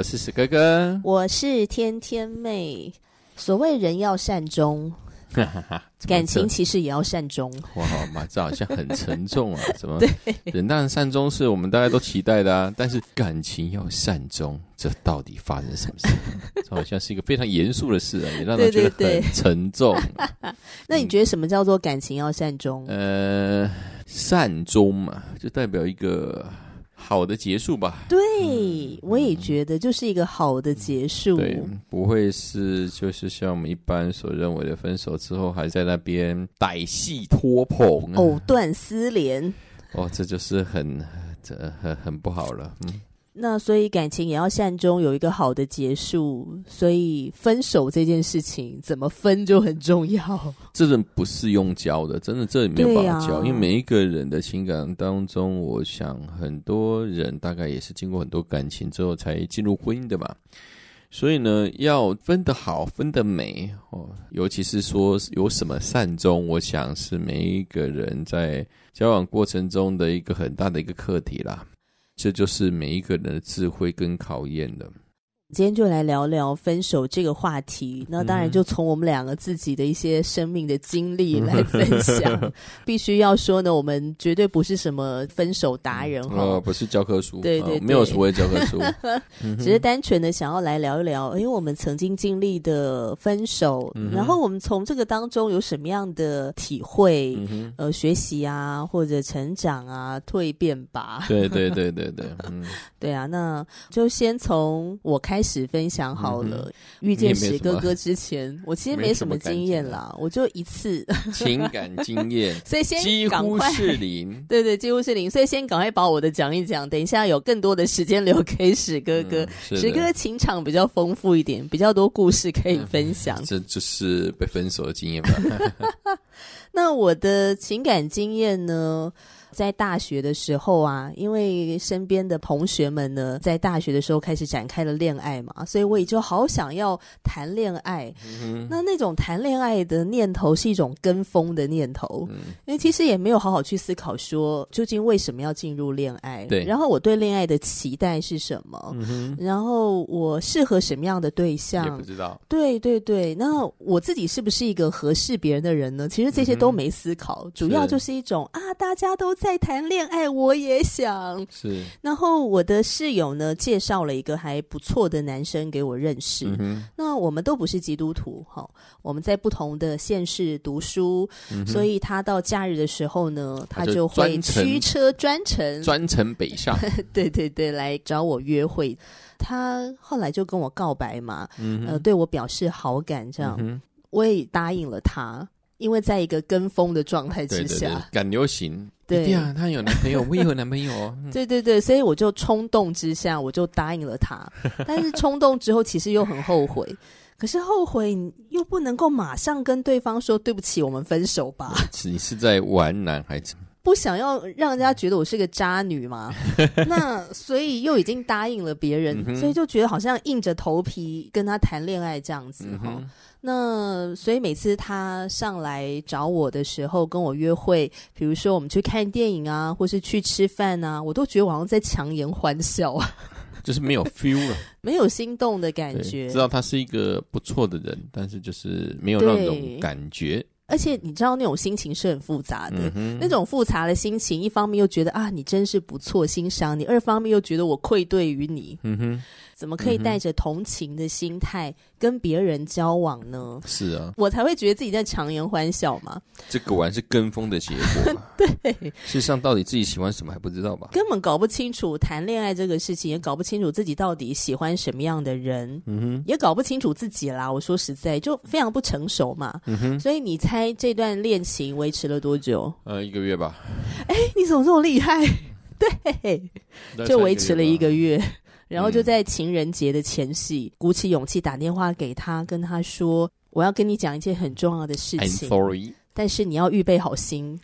我是史哥哥，我是天天妹。所谓人要善终，感情其实也要善终。哇，妈，这好像很沉重啊！怎么？人当然善终是我们大家都期待的啊，但是感情要善终，这到底发生什么事？这 好像是一个非常严肃的事啊，也让人觉得很沉重。对对对那你觉得什么叫做感情要善终？嗯、呃，善终嘛，就代表一个。好的结束吧。对，嗯、我也觉得就是一个好的结束。对，不会是就是像我们一般所认为的分手之后还在那边歹戏拖棚、藕断丝连。哦，这就是很这很很不好了。嗯。那所以感情也要善终，有一个好的结束。所以分手这件事情怎么分就很重要。这人不是用教的，真的这里没有办法教，啊、因为每一个人的情感当中，我想很多人大概也是经过很多感情之后才进入婚姻的吧。所以呢，要分得好，分得美哦，尤其是说有什么善终，我想是每一个人在交往过程中的一个很大的一个课题啦。这就是每一个人的智慧跟考验了。今天就来聊聊分手这个话题，那当然就从我们两个自己的一些生命的经历来分享。必须要说呢，我们绝对不是什么分手达人哈、哦，不是教科书，对对，没有所谓教科书，只是单纯的想要来聊一聊，因为我们曾经经历的分手，嗯、然后我们从这个当中有什么样的体会，嗯、呃，学习啊，或者成长啊，蜕变吧。对对对对对，嗯，对啊，那就先从我开。开始分享好了。嗯、遇见史哥哥之前，我其实没什么经验啦，我就一次情感经验，所以先几乎是零。对对，几乎是零。所以先赶快把我的讲一讲，等一下有更多的时间留给史哥哥。嗯、史哥哥情场比较丰富一点，比较多故事可以分享。嗯、这就是被分手的经验吧？那我的情感经验呢？在大学的时候啊，因为身边的同学们呢，在大学的时候开始展开了恋爱嘛，所以我也就好想要谈恋爱。嗯、那那种谈恋爱的念头是一种跟风的念头，嗯、因为其实也没有好好去思考说究竟为什么要进入恋爱。对。然后我对恋爱的期待是什么？嗯、然后我适合什么样的对象？也不知道。对对对。那我自己是不是一个合适别人的人呢？其实这些都没思考，嗯、主要就是一种啊，大家都。在谈恋爱，我也想。是。然后我的室友呢，介绍了一个还不错的男生给我认识。嗯、那我们都不是基督徒，哈，我们在不同的县市读书，嗯、所以他到假日的时候呢，他就会驱车专程。专程北上，对对对，来找我约会。他后来就跟我告白嘛，嗯、呃，对我表示好感，这样、嗯、我也答应了他。因为在一个跟风的状态之下，赶流行，对呀，她有男朋友，我也有 男朋友哦。对对对，所以我就冲动之下，我就答应了他。但是冲动之后，其实又很后悔。可是后悔又不能够马上跟对方说对不起，我们分手吧。你是在玩男孩子？不想要让人家觉得我是个渣女嘛？那所以又已经答应了别人，嗯、所以就觉得好像硬着头皮跟他谈恋爱这样子哈。嗯那所以每次他上来找我的时候，跟我约会，比如说我们去看电影啊，或是去吃饭啊，我都觉得我好像在强颜欢笑啊，就是没有 feel 了，没有心动的感觉。知道他是一个不错的人，但是就是没有那种感觉。而且你知道那种心情是很复杂的，嗯、那种复杂的心情，一方面又觉得啊你真是不错，欣赏你；二方面又觉得我愧对于你。嗯哼。怎么可以带着同情的心态跟别人交往呢？是啊，我才会觉得自己在强颜欢笑嘛。这果然是跟风的结果。对，事实上到底自己喜欢什么还不知道吧？根本搞不清楚谈恋爱这个事情，也搞不清楚自己到底喜欢什么样的人，嗯哼，也搞不清楚自己啦。我说实在，就非常不成熟嘛。嗯哼，所以你猜这段恋情维持了多久？呃，一个月吧。哎，你怎么这么厉害？对，就维持了一个月，然后就在情人节的前夕，嗯、鼓起勇气打电话给他，跟他说：“我要跟你讲一件很重要的事情。” Sorry，但是你要预备好心。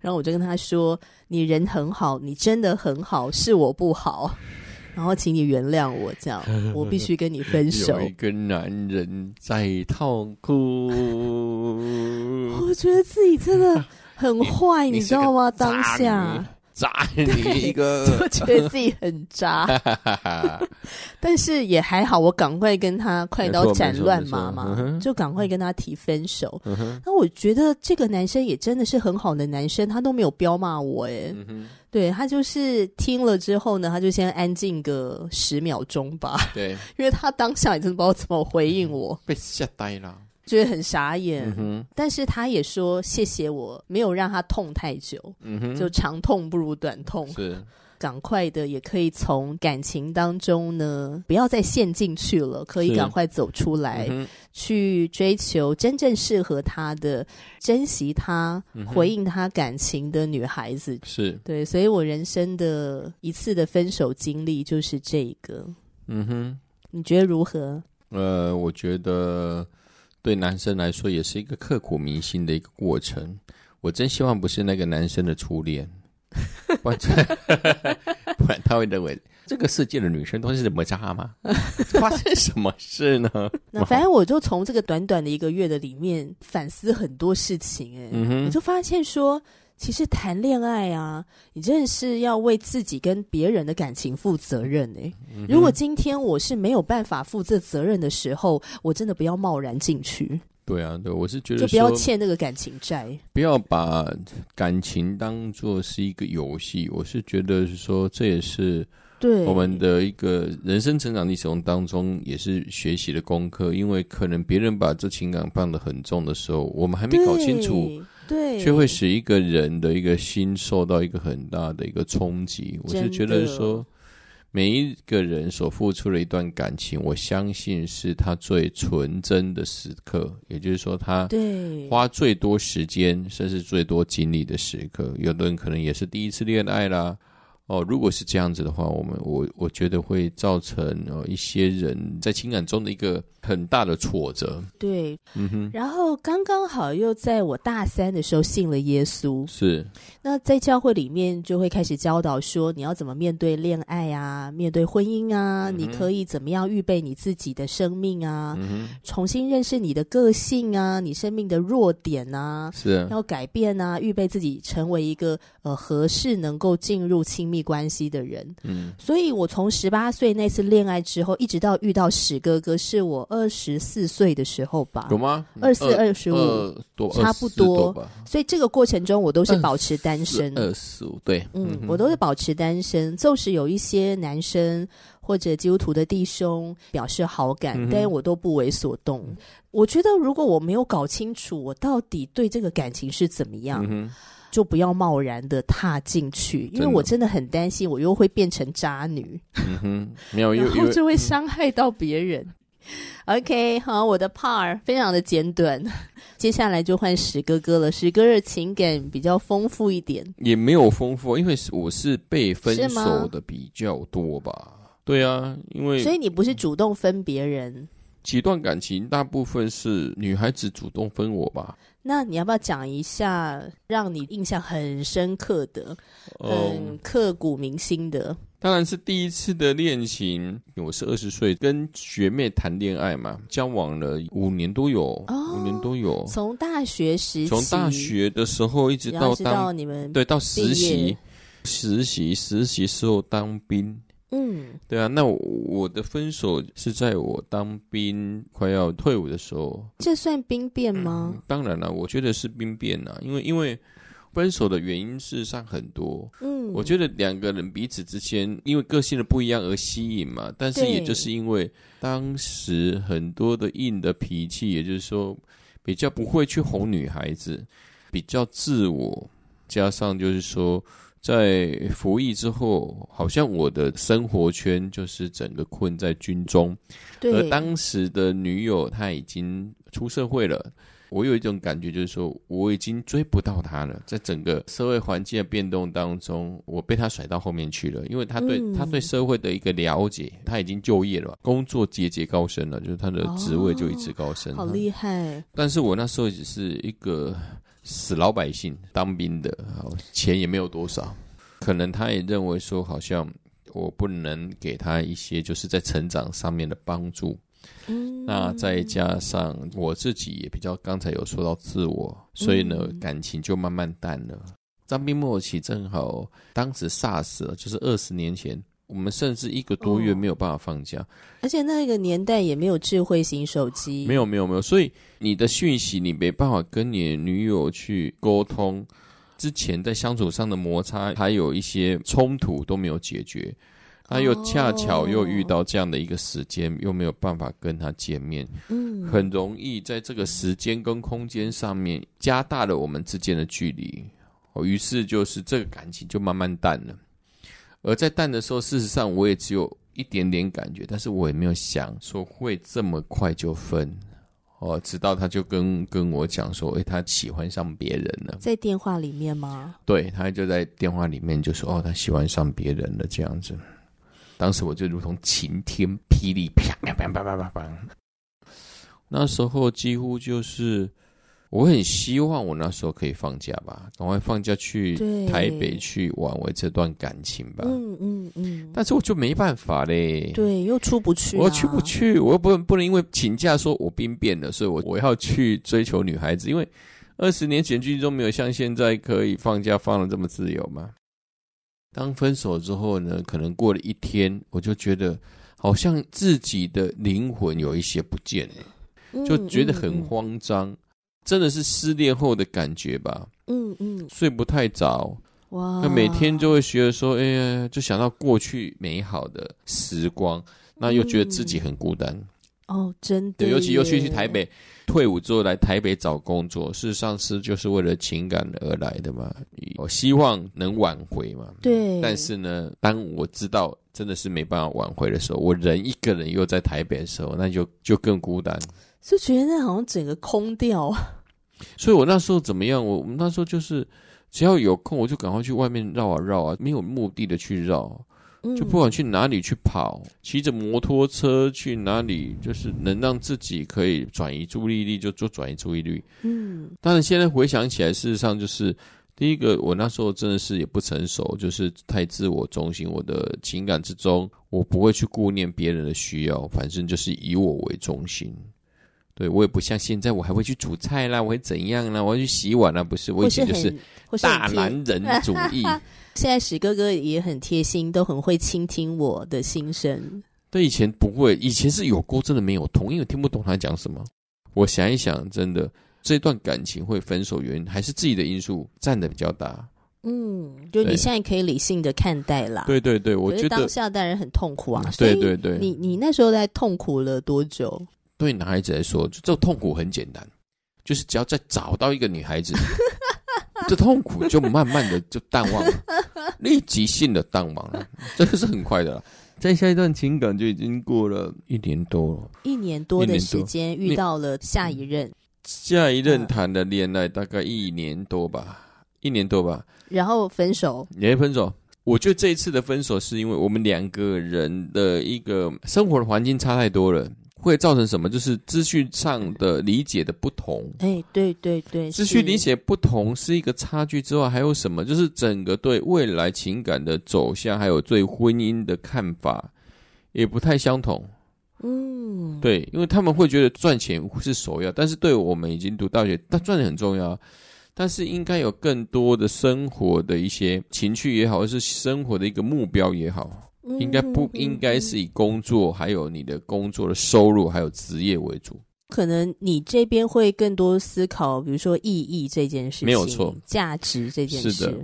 然后我就跟他说：“你人很好，你真的很好，是我不好。然后请你原谅我，这样我必须跟你分手。”有一个男人在痛哭，我觉得自己真的。很坏，你，你知道吗？当下渣你一个，就觉得自己很渣，但是也还好，我赶快跟他快刀斩乱麻嘛，就赶快跟他提分手。那、嗯、我觉得这个男生也真的是很好的男生，他都没有彪骂我，哎、嗯，对，他就是听了之后呢，他就先安静个十秒钟吧，对，因为他当下也真的不知道怎么回应我，被吓呆了。觉得很傻眼，嗯、但是他也说谢谢我，没有让他痛太久，嗯、就长痛不如短痛，是。赶快的也可以从感情当中呢，不要再陷进去了，可以赶快走出来，嗯、去追求真正适合他的、珍惜他、嗯、回应他感情的女孩子。是。对，所以我人生的一次的分手经历就是这个。嗯哼，你觉得如何？呃，我觉得。对男生来说，也是一个刻骨铭心的一个过程。我真希望不是那个男生的初恋，不然 不然他会认为这个世界的女生都是怎么渣吗？发生什么事呢？那反正我就从这个短短的一个月的里面反思很多事情，哎，我就发现说。其实谈恋爱啊，你真的是要为自己跟别人的感情负责任诶、嗯。如果今天我是没有办法负这责任的时候，我真的不要贸然进去。对啊，对，我是觉得就不要欠那个感情债，不要把感情当做是一个游戏。我是觉得是说，这也是对我们的一个人生成长历程当中也是学习的功课。因为可能别人把这情感放得很重的时候，我们还没搞清楚。对，却会使一个人的一个心受到一个很大的一个冲击。我是觉得说，每一个人所付出的一段感情，我相信是他最纯真的时刻，也就是说，他花最多时间，甚至最多精力的时刻。有的人可能也是第一次恋爱啦。哦，如果是这样子的话，我们我我觉得会造成呃一些人在情感中的一个很大的挫折。对，嗯哼。然后刚刚好又在我大三的时候信了耶稣，是。那在教会里面就会开始教导说，你要怎么面对恋爱啊，面对婚姻啊，嗯、你可以怎么样预备你自己的生命啊，嗯、重新认识你的个性啊，你生命的弱点啊，是。要改变啊，预备自己成为一个呃合适能够进入亲密关系的人，嗯，所以我从十八岁那次恋爱之后，一直到遇到史哥哥，是我二十四岁的时候吧？有吗？二四二十五，差不多。多所以这个过程中，我都是保持单身。二十五，对，嗯，我都是保持单身。就是有一些男生或者基督徒的弟兄表示好感，嗯、但是我都不为所动。我觉得，如果我没有搞清楚我到底对这个感情是怎么样。嗯就不要贸然的踏进去，因为我真的很担心，我又会变成渣女。嗯哼，没有，然后就会伤害到别人。嗯、OK，好，我的 part 非常的简短，接下来就换史哥哥了。史哥的情感比较丰富一点，也没有丰富，因为我是被分手的比较多吧？对啊，因为所以你不是主动分别人。几段感情，大部分是女孩子主动分我吧？那你要不要讲一下让你印象很深刻的、哦、很刻骨铭心的？当然是第一次的恋情。我是二十岁，跟学妹谈恋爱嘛，交往了五年都有，哦、五年都有。从大学时期，从大学的时候一直到当到你们对到实习，实习实习时候当兵。嗯，对啊，那我，我的分手是在我当兵快要退伍的时候。这算兵变吗？嗯，当然了，我觉得是兵变啊，因为因为分手的原因事实上很多。嗯，我觉得两个人彼此之间因为个性的不一样而吸引嘛，但是也就是因为当时很多的硬的脾气，也就是说比较不会去哄女孩子，比较自我，加上就是说。在服役之后，好像我的生活圈就是整个困在军中。对。而当时的女友她已经出社会了，我有一种感觉，就是说我已经追不到她了。在整个社会环境的变动当中，我被她甩到后面去了。因为她对她、嗯、对社会的一个了解，她已经就业了，工作节节高升了，就是她的职位就一直高升。哦、好厉害！但是我那时候只是一个。死老百姓当兵的，钱也没有多少，可能他也认为说，好像我不能给他一些就是在成长上面的帮助。嗯，那再加上我自己也比较，刚才有说到自我，所以呢，嗯、感情就慢慢淡了。张兵末期正好当时 SARS 了，就是二十年前。我们甚至一个多月没有办法放假，哦，而且那个年代也没有智慧型手机，没有没有没有，所以你的讯息你没办法跟你的女友去沟通，之前在相处上的摩擦还有一些冲突都没有解决，他又恰巧又遇到这样的一个时间，哦，又没有办法跟他见面，嗯，很容易在这个时间跟空间上面加大了我们之间的距离，哦，于是就是这个感情就慢慢淡了。而在淡的时候，事实上我也只有一点点感觉，但是我也没有想说会这么快就分哦。直到他就跟跟我讲说，诶，他喜欢上别人了，在电话里面吗？对，他就在电话里面就说，哦，他喜欢上别人了这样子。当时我就如同晴天霹雳，啪啪啪啪啪啪啪，那时候几乎就是。我很希望我那时候可以放假吧，赶快放假去台北去挽回这段感情吧。嗯嗯嗯。但是我就没办法嘞。对，又出不去啊。我去不去，我又不能不能因为请假说我兵变了，所以我我要去追求女孩子。因为二十年前军中没有像现在可以放假放的这么自由嘛。当分手之后呢，可能过了一天，我就觉得好像自己的灵魂有一些不见了，就觉得很慌张。嗯嗯嗯真的是失恋后的感觉吧，嗯嗯，睡不太着，哇，那每天就会觉得说，哎呀，就想到过去美好的时光，那又觉得自己很孤单，嗯、哦，真的，对，尤其尤其去台北，退伍之后来台北找工作，事实上是就是为了情感而来的嘛，我希望能挽回嘛，对，但是呢，当我知道真的是没办法挽回的时候，我人一个人又在台北的时候，那就就更孤单，就觉得那好像整个空掉。所以我那时候怎么样？我我们那时候就是，只要有空，我就赶快去外面绕啊绕啊，没有目的的去绕，就不管去哪里去跑，骑着摩托车去哪里，就是能让自己可以转移注意力就做转移注意力。嗯，但是现在回想起来，事实上就是第一个，我那时候真的是也不成熟，就是太自我中心。我的情感之中，我不会去顾念别人的需要，反正就是以我为中心。对，我也不像现在，我还会去煮菜啦，我会怎样啦，我要去洗碗啦，不是，我以前就是大男人主义。现在史哥哥也很贴心，都很会倾听我的心声。对，以前不会，以前是有沟真的没有通，因为听不懂他讲什么。我想一想，真的这段感情会分手，原因还是自己的因素占的比较大。嗯，就你现在可以理性的看待啦。对对对，我觉得当下当然很痛苦啊。嗯、对对对，你你那时候在痛苦了多久？对男孩子来说，就这痛苦很简单，就是只要再找到一个女孩子，这痛苦就慢慢的就淡忘了，立即性的淡忘了，这个是很快的了。在下一段情感就已经过了一年多了，一年多的时间遇到了下一任，下一任谈的恋爱大概一年多吧，一年多吧，然后分手，也分手。我觉得这一次的分手是因为我们两个人的一个生活的环境差太多了。会造成什么？就是资讯上的理解的不同。哎，对对对，资讯理解不同是一个差距之外，还有什么？就是整个对未来情感的走向，还有对婚姻的看法也不太相同。嗯，对，因为他们会觉得赚钱是首要，但是对我们已经读大学，但赚钱很重要，但是应该有更多的生活的一些情趣也好，或是生活的一个目标也好。应该不应该是以工作，还有你的工作的收入，还有职业为主？可能你这边会更多思考，比如说意义这件事情，没有错，价值这件事。是的。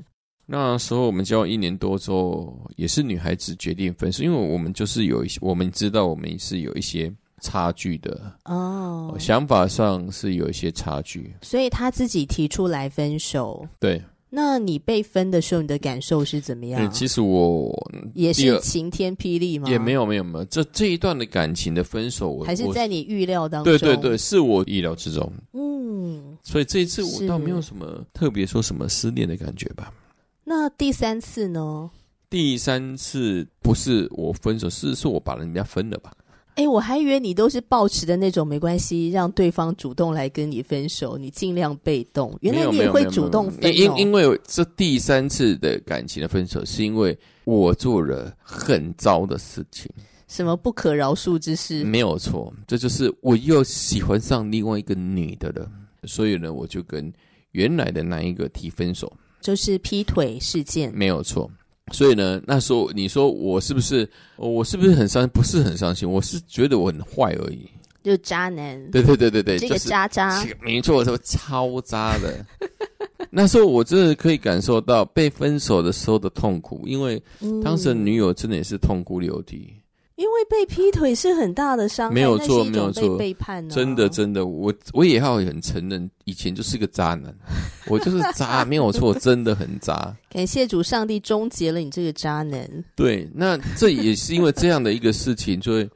那时候我们交往一年多之后，也是女孩子决定分手，因为我们就是有一些，我们知道我们是有一些差距的哦，想法上是有一些差距，所以他自己提出来分手。对，那你被分的时候，你的感受是怎么样？其实我也是晴天霹雳吗？也没有，没有，没有。这这一段的感情的分手，我还是在你预料当中。对对对，是我意料之中。嗯，所以这一次我倒没有什么特别说什么失恋的感觉吧。那第三次呢？第三次不是我分手，是是我把人家分了吧？哎、欸，我还以为你都是抱持的那种没关系，让对方主动来跟你分手，你尽量被动。原来你也会主动。因因为这第三次的感情的分手，是因为我做了很糟的事情，什么不可饶恕之事？没有错，这就是我又喜欢上另外一个女的了，所以呢，我就跟原来的那一个提分手。就是劈腿事件，没有错。所以呢，那时候你说我是不是，我是不是很伤？不是很伤心，我是觉得我很坏而已。就渣男。对对对对对，这个渣渣，就是、没错，我说超渣的。那时候我真的可以感受到被分手的时候的痛苦，因为当时女友真的也是痛哭流涕。因为被劈腿是很大的伤害，没有错，没有错，背叛、啊、真的真的，我我也要很承认，以前就是个渣男，我就是渣，没有错，真的很渣。感谢主上帝终结了你这个渣男。对，那这也是因为这样的一个事情，所以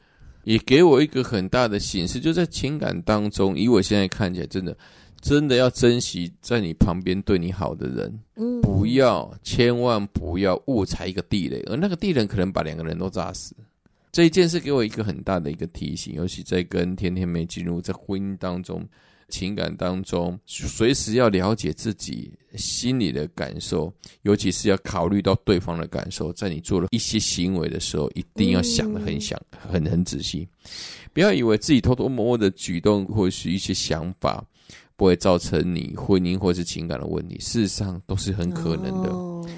也给我一个很大的形式，就在情感当中，以我现在看起来，真的真的要珍惜在你旁边对你好的人，嗯，不要，千万不要误踩一个地雷，而那个地雷可能把两个人都炸死。这一件事给我一个很大的一个提醒，尤其在跟天天妹进入在婚姻当中、情感当中，随时要了解自己心里的感受，尤其是要考虑到对方的感受，在你做了一些行为的时候，一定要想的很想、很很仔细，不要以为自己偷偷摸摸的举动或是一些想法不会造成你婚姻或是情感的问题，事实上都是很可能的。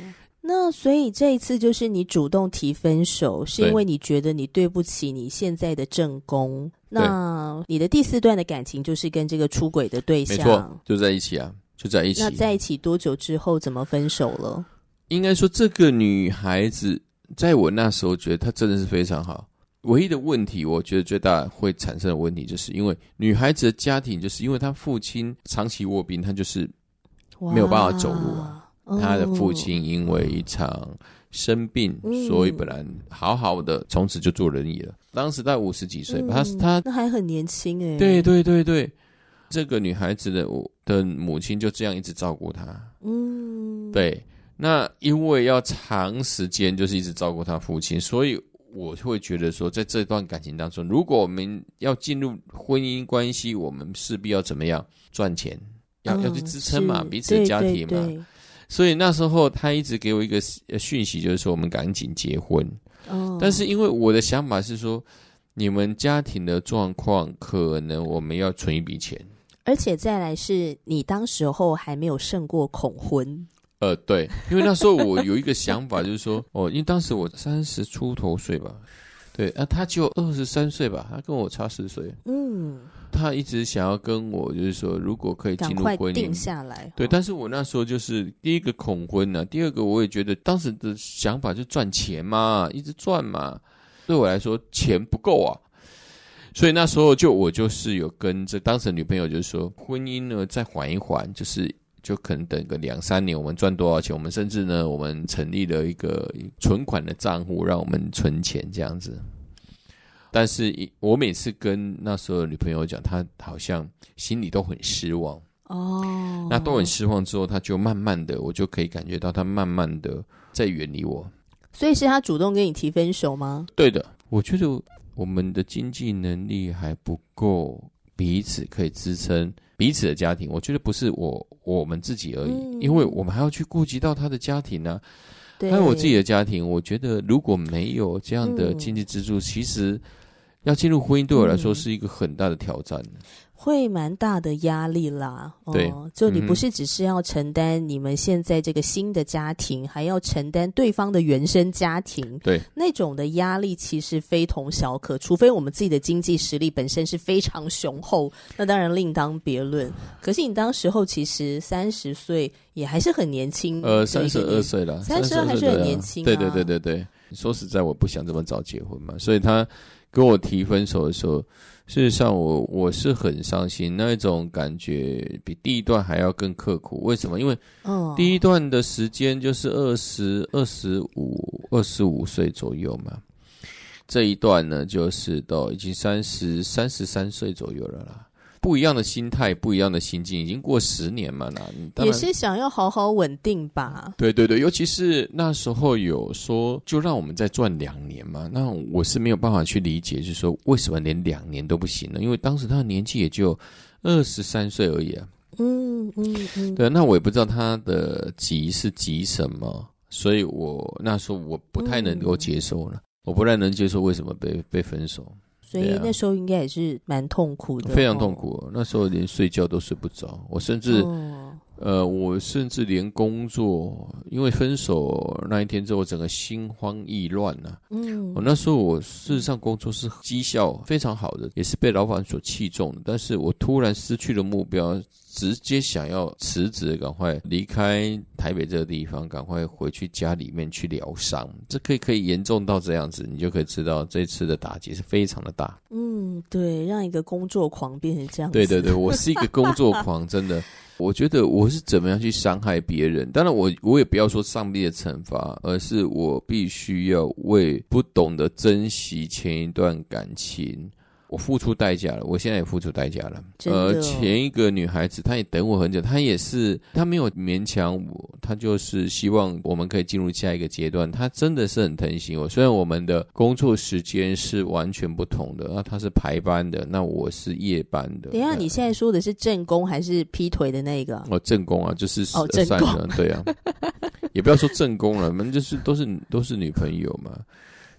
Oh. 那所以这一次就是你主动提分手，是因为你觉得你对不起你现在的正宫。那你的第四段的感情就是跟这个出轨的对象，没错，就在一起啊，就在一起。那在一起多久之后怎么分手了？应该说，这个女孩子在我那时候觉得她真的是非常好。唯一的问题，我觉得最大会产生的问题，就是因为女孩子的家庭，就是因为她父亲长期卧病，她就是没有办法走路啊。他的父亲因为一场生病，嗯、所以本来好好的，从此就坐轮椅了。当时在五十几岁吧，他、嗯、他那还很年轻诶。对对对对，这个女孩子的的母亲就这样一直照顾她。嗯，对。那因为要长时间就是一直照顾她父亲，所以我会觉得说，在这段感情当中，如果我们要进入婚姻关系，我们势必要怎么样赚钱，要、嗯、要去支撑嘛，彼此的家庭嘛。对对对所以那时候他一直给我一个讯息，就是说我们赶紧结婚。哦。但是因为我的想法是说，你们家庭的状况可能我们要存一笔钱。而且再来是你当时候还没有胜过恐婚。呃，对，因为那时候我有一个想法，就是说，哦，因为当时我三十出头岁吧，对，啊，他就二十三岁吧，他跟我差十岁。嗯。他一直想要跟我，就是说，如果可以进入婚姻，定下来。对，但是我那时候就是第一个恐婚呢、啊，第二个我也觉得当时的想法就赚钱嘛，一直赚嘛，对我来说钱不够啊，所以那时候就我就是有跟这当时的女朋友就是说，婚姻呢再缓一缓，就是就可能等个两三年，我们赚多少钱，我们甚至呢，我们成立了一个存款的账户，让我们存钱这样子。但是，我每次跟那时候的女朋友讲，她好像心里都很失望。哦，那都很失望之后，她就慢慢的，我就可以感觉到她慢慢的在远离我。所以是她主动跟你提分手吗？对的，我觉得我们的经济能力还不够，彼此可以支撑彼此的家庭。我觉得不是我我们自己而已，嗯，因为我们还要去顾及到他的家庭呢，啊，还有我自己的家庭。我觉得如果没有这样的经济支柱，嗯，其实。要进入婚姻对我来说是一个很大的挑战。嗯会蛮大的压力啦，对，哦，就你不是只是要承担你们现在这个新的家庭，嗯、还要承担对方的原生家庭，对，那种的压力其实非同小可。除非我们自己的经济实力本身是非常雄厚，那当然另当别论。可是你当时候其实三十岁也还是很年轻，呃，三十二岁了，三十二还是很年轻，啊，对对对对对。说实在，我不想这么早结婚嘛，所以他跟我提分手的时候。事实上我，我我是很伤心，那一种感觉比第一段还要更刻苦。为什么？因为第一段的时间就是二十二十五二十五岁左右嘛，这一段呢，就是都已经三十三十三岁左右了啦。不一样的心态，不一样的心境，已经过十年嘛，那也是想要好好稳定吧。对对对，尤其是那时候有说，就让我们再赚两年嘛。那我是没有办法去理解，就是说为什么连两年都不行呢？因为当时他的年纪也就二十三岁而已啊。嗯嗯嗯。对，那我也不知道他的急是急什么，所以我那时候我不太能够接受了，嗯、我不太能接受为什么被被分手。所以那时候应该也是蛮痛苦的，非常痛苦。那时候连睡觉都睡不着，我甚至。哦呃，我甚至连工作，因为分手那一天之后，我整个心慌意乱呐、啊。嗯，我那时候我事实上工作是绩效非常好的，也是被老板所器重的。但是我突然失去了目标，直接想要辞职，赶快离开台北这个地方，赶快回去家里面去疗伤。这可以可以严重到这样子，你就可以知道这次的打击是非常的大。嗯，对，让一个工作狂变成这样子。对对对，我是一个工作狂，真的。我觉得我是怎么样去伤害别人？当然我，我我也不要说上帝的惩罚，而是我必须要为不懂得珍惜前一段感情。我付出代价了，我现在也付出代价了。呃，前一个女孩子，她也等我很久，她也是，她没有勉强我，她就是希望我们可以进入下一个阶段。她真的是很疼惜我，虽然我们的工作时间是完全不同的，那她是排班的，那我是夜班的。等一下，你现在说的是正宫还是劈腿的那个？哦，正宫啊，就是哦，正宫，对啊，也不要说正宫了，我们就是都是都是女朋友嘛。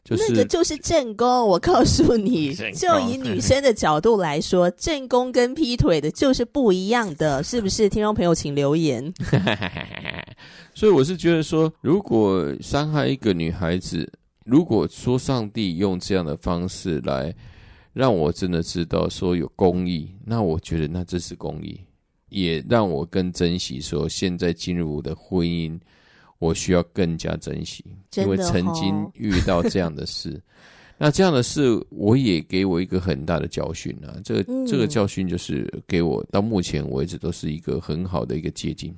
就是、那个就是正宫，我告诉你，就以女生的角度来说，正宫跟劈腿的就是不一样的，是不是？听众朋友，请留言。所以我是觉得说，如果伤害一个女孩子，如果说上帝用这样的方式来让我真的知道说有公义，那我觉得那这是公义，也让我更珍惜说现在进入我的婚姻。我需要更加珍惜，因为曾经遇到这样的事，哦、那这样的事我也给我一个很大的教训啊。这个、嗯、这个教训就是给我到目前为止都是一个很好的一个借鉴。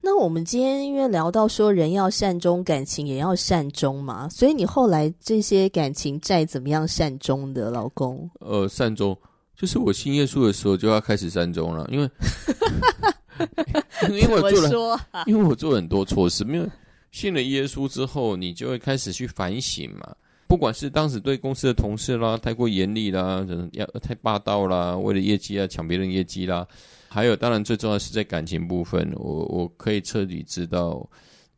那我们今天因为聊到说人要善终，感情也要善终嘛，所以你后来这些感情债怎么样善终的，老公？呃，善终就是我信耶稣的时候就要开始善终了，因为。因为我做了，因为我做了很多错事。因为信了耶稣之后，你就会开始去反省嘛。不管是当时对公司的同事啦，太过严厉啦，人要太霸道啦，为了业绩啊抢别人业绩啦，还有当然最重要的是在感情部分，我我可以彻底知道，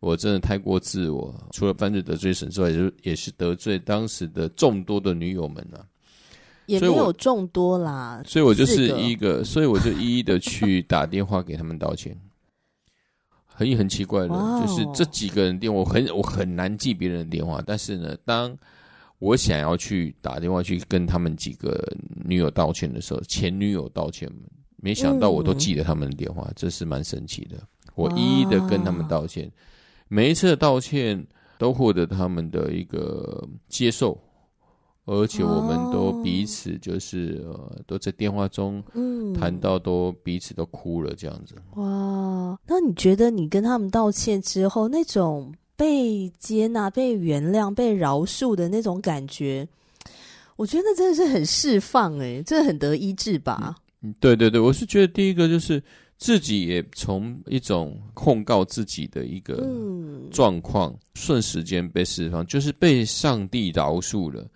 我真的太过自我。除了犯罪得罪神之外，也也是得罪当时的众多的女友们啊。也没有众多啦，所以我就是一个，所以我就一一的去打电话给他们道歉。很很奇怪的，就是这几个人电话，我很我很难记别人的电话，但是呢，当我想要去打电话去跟他们几个女友道歉的时候，前女友道歉，没想到我都记得他们的电话，这是蛮神奇的。我一一的跟他们道歉，每一次的道歉都获得他们的一个接受。而且我们都彼此就是、都在电话中谈到都彼此都哭了这样子。哇，那你觉得你跟他们道歉之后，那种被接纳、被原谅、被饶恕的那种感觉，我觉得那真的是很释放哎、欸，真的很得医治吧？嗯，对对对，我是觉得第一个就是自己也从一种控告自己的一个状况，瞬时间被释放，就是被上帝饶恕了。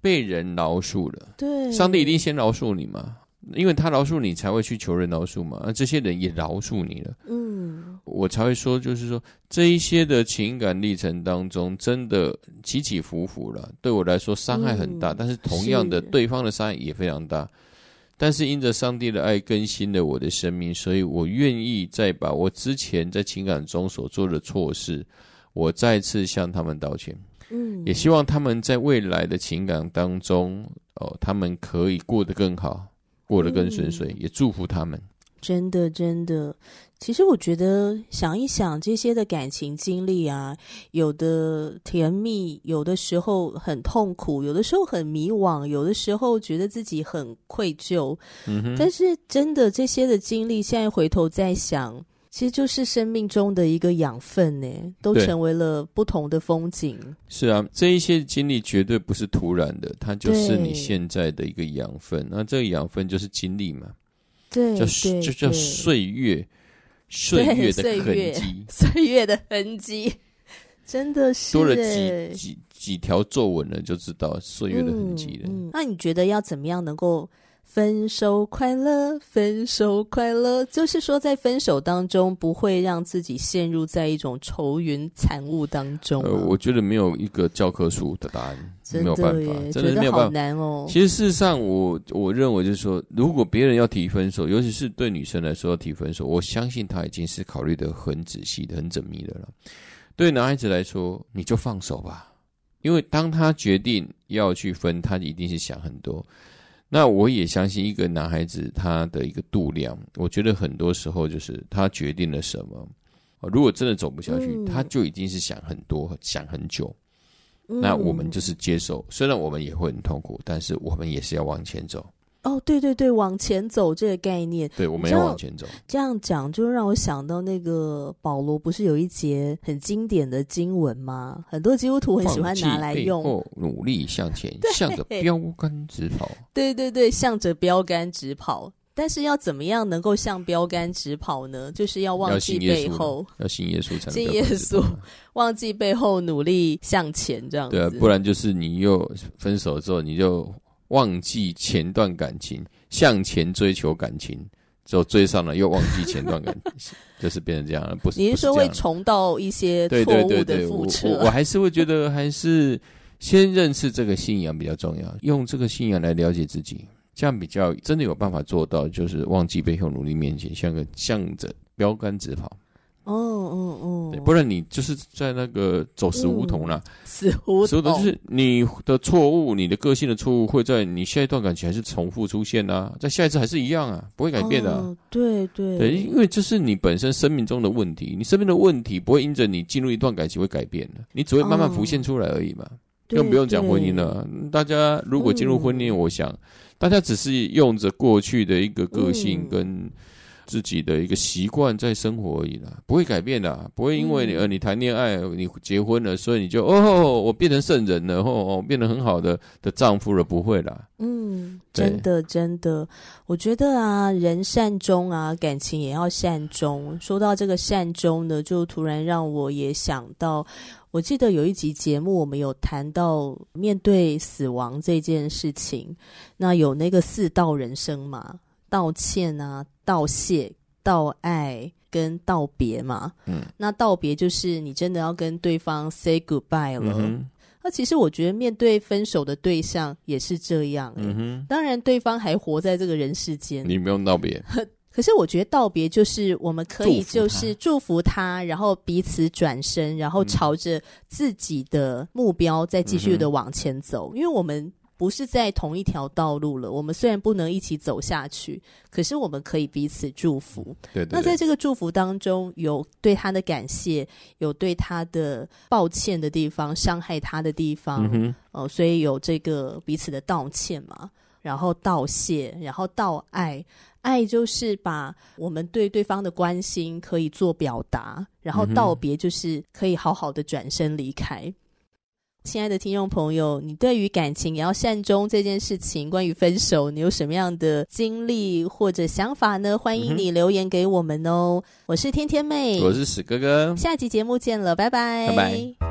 被人饶恕了，对，上帝一定先饶恕你嘛？因为他饶恕你，才会去求人饶恕嘛。那这些人也饶恕你了，嗯，我才会说，就是说这一些的情感历程当中，真的起起伏伏了。对我来说，伤害很大，嗯、但是同样的，对方的伤害也非常大。但是因着上帝的爱更新了我的生命，所以我愿意再把我之前在情感中所做的错事，我再次向他们道歉。嗯，也希望他们在未来的情感当中，哦，他们可以过得更好，过得更顺遂，嗯、也祝福他们。真的，真的。其实我觉得，想一想这些的感情经历啊，有的甜蜜，有的时候很痛苦，有的时候很迷惘，有的时候觉得自己很愧疚。嗯哼。但是真的这些的经历，现在回头再想，其实就是生命中的一个养分呢，都成为了不同的风景。是啊，这一些经历绝对不是突然的，它就是你现在的一个养分。那这个养分就是经历嘛，对，叫就叫岁月。岁月的痕迹，岁月的痕迹，真的是多了几几几条皱纹了，就知道岁月的痕迹了。嗯嗯。那你觉得要怎么样能够分手快乐？分手快乐，就是说在分手当中不会让自己陷入在一种愁云惨雾当中。呃，我觉得没有一个教科书的答案。没有办法，真的没有办法。好难哦。其实事实上我，我我认为就是说，如果别人要提分手，尤其是对女生来说要提分手，我相信他已经是考虑的很仔细的、很缜密的了。对男孩子来说，你就放手吧，因为当他决定要去分，他一定是想很多。那我也相信一个男孩子他的一个度量，我觉得很多时候就是他决定了什么，如果真的走不下去，嗯、他就已经是想很多、想很久。那我们就是接受，虽然我们也会很痛苦，但是我们也是要往前走。哦，对对对，往前走这个概念，对，我们要往前走。这样讲就让我想到那个保罗，不是有一节很经典的经文吗？很多基督徒很喜欢拿来用。努力向前，向着标杆直跑。对对对，向着标杆直跑。但是要怎么样能够向标杆直跑呢？就是要忘记背后，要信耶稣，才能信耶稣，忘记背后，努力向前，这样子。对啊，不然就是你又分手之后，你就忘记前段感情，向前追求感情，就追上了又忘记前段感情，就是变成这样了。不是，你是说会重蹈一些错误的覆辙？我我还是会觉得，还是先认识这个信仰比较重要，用这个信仰来了解自己。这样比较真的有办法做到，就是忘记背后，努力面前，像个向着标杆直跑。哦哦哦，对，不然你就是在那个走死胡同了。死胡同，死胡同就是你的错误，你的个性的错误会在你下一段感情还是重复出现啊，在下一次还是一样啊，不会改变的。哦，对对对，因为这是你本身生命中的问题，你生命的问题不会因着你进入一段感情会改变的，你只会慢慢浮现出来而已嘛。更不用讲婚姻了，大家如果进入婚姻，我想。大家只是用着过去的一个个性跟自己的一个习惯在生活而已啦，不会改变的，不会因为你呃你谈恋爱你结婚了，所以你就哦我变成圣人了，哦变得很好的的丈夫了，不会啦。嗯，真的真的，我觉得啊，人善终啊，感情也要善终。说到这个善终呢，就突然让我也想到。我记得有一集节目，我们有谈到面对死亡这件事情，那有那个四道人生嘛，道歉啊、道谢、道爱跟道别嘛。嗯，那道别就是你真的要跟对方 say goodbye 了。嗯，那其实我觉得面对分手的对象也是这样欸。嗯哼，当然对方还活在这个人世间，你不用道别。可是我觉得道别就是我们可以就是祝福他，然后彼此转身，然后朝着自己的目标再继续的往前走。因为我们不是在同一条道路了，我们虽然不能一起走下去，可是我们可以彼此祝福。对对。那在这个祝福当中，有对他的感谢，有对他的抱歉的地方，伤害他的地方，哦、嗯呃，所以有这个彼此的道歉嘛，然后道谢，然后道爱。爱就是把我们对对方的关心可以做表达，然后道别就是可以好好的转身离开。嗯、亲爱的听众朋友，你对于感情也要善终这件事情，关于分手，你有什么样的经历或者想法呢？欢迎你留言给我们哦。嗯、我是天天妹，我是史哥哥，下集节目见了，拜拜，拜拜。